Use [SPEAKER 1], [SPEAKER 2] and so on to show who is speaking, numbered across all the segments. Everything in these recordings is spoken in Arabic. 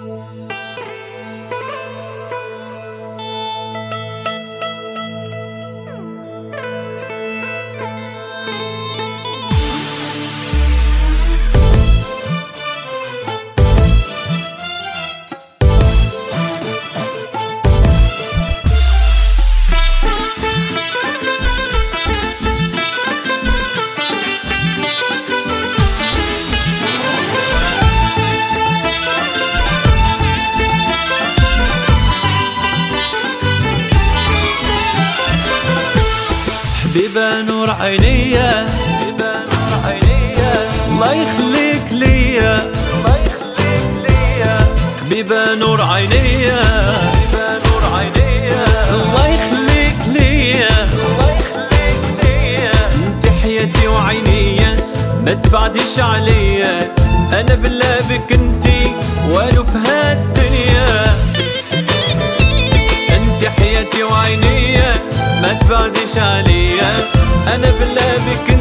[SPEAKER 1] Música نور عينيا حبيبة نور عينيا. الله يخليك ليا الله يخليك ليا. حبيبة نور عينيا حبيبة نور عينيا. الله يخليك ليا الله يخليك ليا. انت حياتي وعينيا ما تبعديش عليا. أنا بالله بك انتي والو في هالدنيا. انت حياتي وعينيا ما تبعدش عليا. أنا بالله بك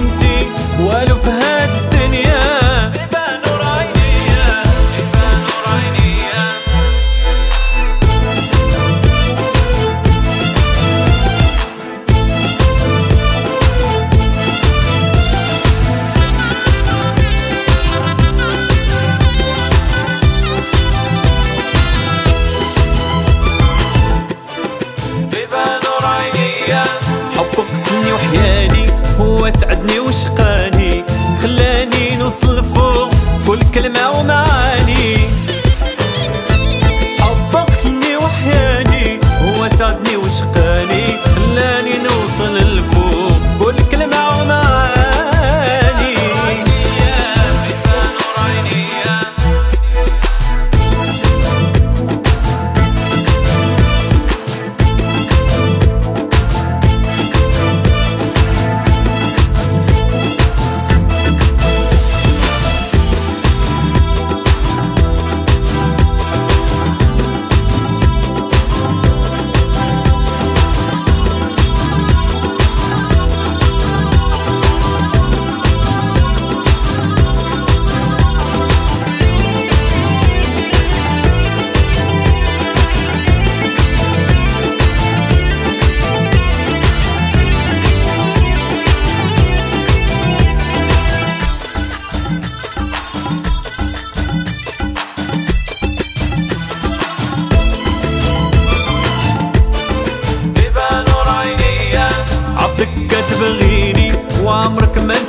[SPEAKER 1] سعدني وشقاني خلاني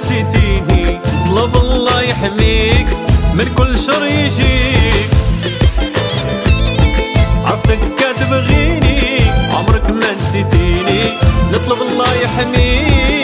[SPEAKER 1] نسيتيني طلب الله يحميك من كل شر يجيك. عفدك تبغيني عمرك ما نسيتيني. نطلب الله يحميك.